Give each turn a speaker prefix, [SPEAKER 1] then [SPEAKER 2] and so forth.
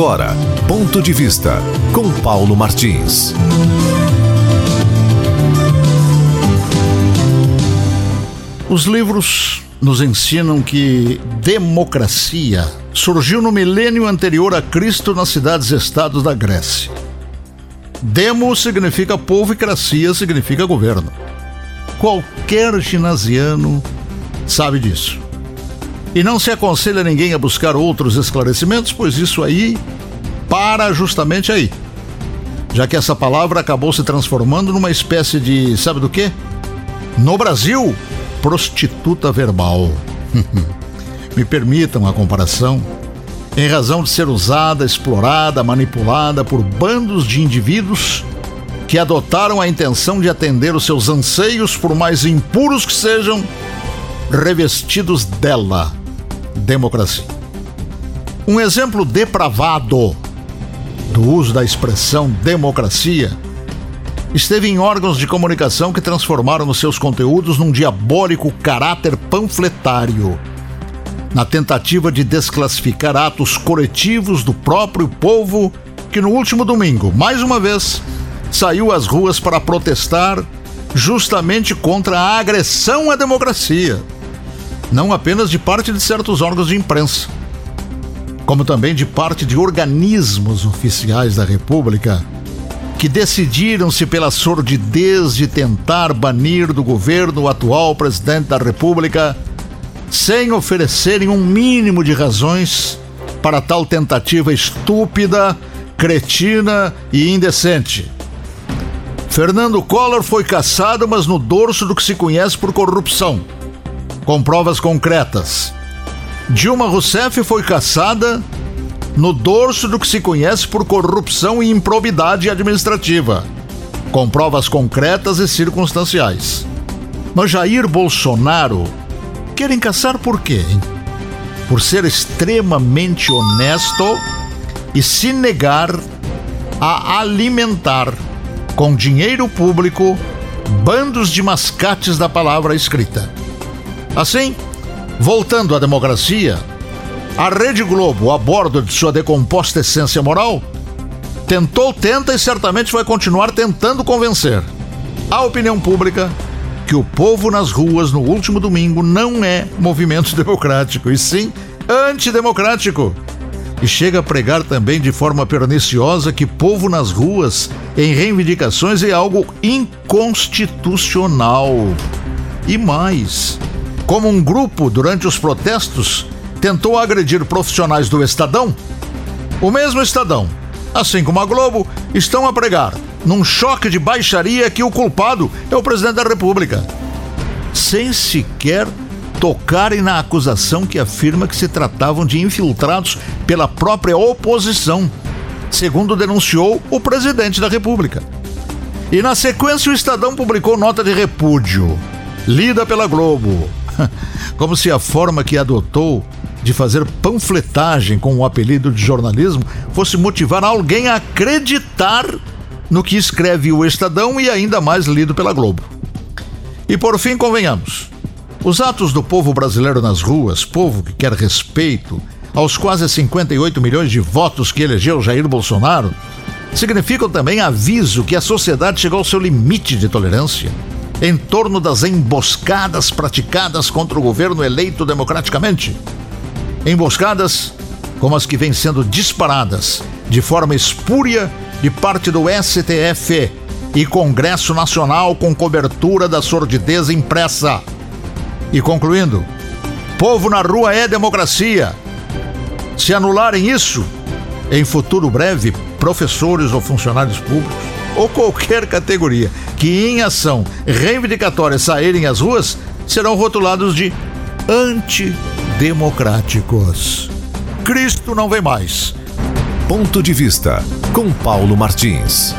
[SPEAKER 1] Agora, ponto de vista com Paulo Martins.
[SPEAKER 2] Os livros nos ensinam que democracia surgiu no milênio anterior a Cristo nas cidades-estados da Grécia. Demo significa povo e cracia significa governo. Qualquer ginasiano sabe disso. E não se aconselha ninguém a buscar outros esclarecimentos, pois isso aí para justamente aí. Já que essa palavra acabou se transformando numa espécie de, sabe do quê? No Brasil, prostituta verbal. Me permitam a comparação. Em razão de ser usada, explorada, manipulada por bandos de indivíduos que adotaram a intenção de atender os seus anseios, por mais impuros que sejam, revestidos dela, democracia. Um exemplo depravado do uso da expressão democracia esteve em órgãos de comunicação que transformaram os seus conteúdos num diabólico caráter panfletário, na tentativa de desclassificar atos coletivos do próprio povo que no último domingo, mais uma vez, saiu às ruas para protestar justamente contra a agressão à democracia, não apenas de parte de certos órgãos de imprensa, como também de parte de organismos oficiais da República que decidiram-se pela sordidez de tentar banir do governo o atual presidente da República sem oferecerem um mínimo de razões para tal tentativa estúpida, cretina e indecente. Fernando Collor foi caçado, mas no dorso do que se conhece por corrupção, com provas concretas. Dilma Rousseff foi caçada no dorso do que se conhece por corrupção e improbidade administrativa, com provas concretas e circunstanciais. Mas Jair Bolsonaro querem caçar por quê? Hein? Por ser extremamente honesto e se negar a alimentar com dinheiro público bandos de mascates da palavra escrita. Assim, voltando à democracia, a Rede Globo, a bordo de sua decomposta essência moral, tentou, tenta e certamente vai continuar tentando convencer a opinião pública que o povo nas ruas no último domingo não é movimento democrático, e sim antidemocrático. E chega a pregar também de forma perniciosa que povo nas ruas em reivindicações é algo inconstitucional. E mais, como um grupo durante os protestos tentou agredir profissionais do Estadão, o mesmo Estadão, assim como a Globo, estão a pregar, num choque de baixaria, que o culpado é o presidente da República, sem sequer tocarem na acusação que afirma que se tratavam de infiltrados pela própria oposição, segundo denunciou o presidente da República. E na sequência, o Estadão publicou nota de repúdio, lida pela Globo, como se a forma que adotou de fazer panfletagem com o apelido de jornalismo fosse motivar alguém a acreditar no que escreve o Estadão e ainda mais lido pela Globo. E por fim, convenhamos, os atos do povo brasileiro nas ruas, povo que quer respeito aos quase 58 milhões de votos que elegeu Jair Bolsonaro, significam também aviso que a sociedade chegou ao seu limite de tolerância em torno das emboscadas praticadas contra o governo eleito democraticamente emboscadas como as que vêm sendo disparadas de forma espúria de parte do STF e Congresso Nacional com cobertura da sordidez impressa. E concluindo, povo na rua é democracia. Se anularem isso, em futuro breve, professores ou funcionários públicos, ou qualquer categoria que em ação reivindicatória saírem às ruas, serão rotulados de anti democráticos. Cristo não vem mais.
[SPEAKER 1] Ponto de vista com Paulo Martins.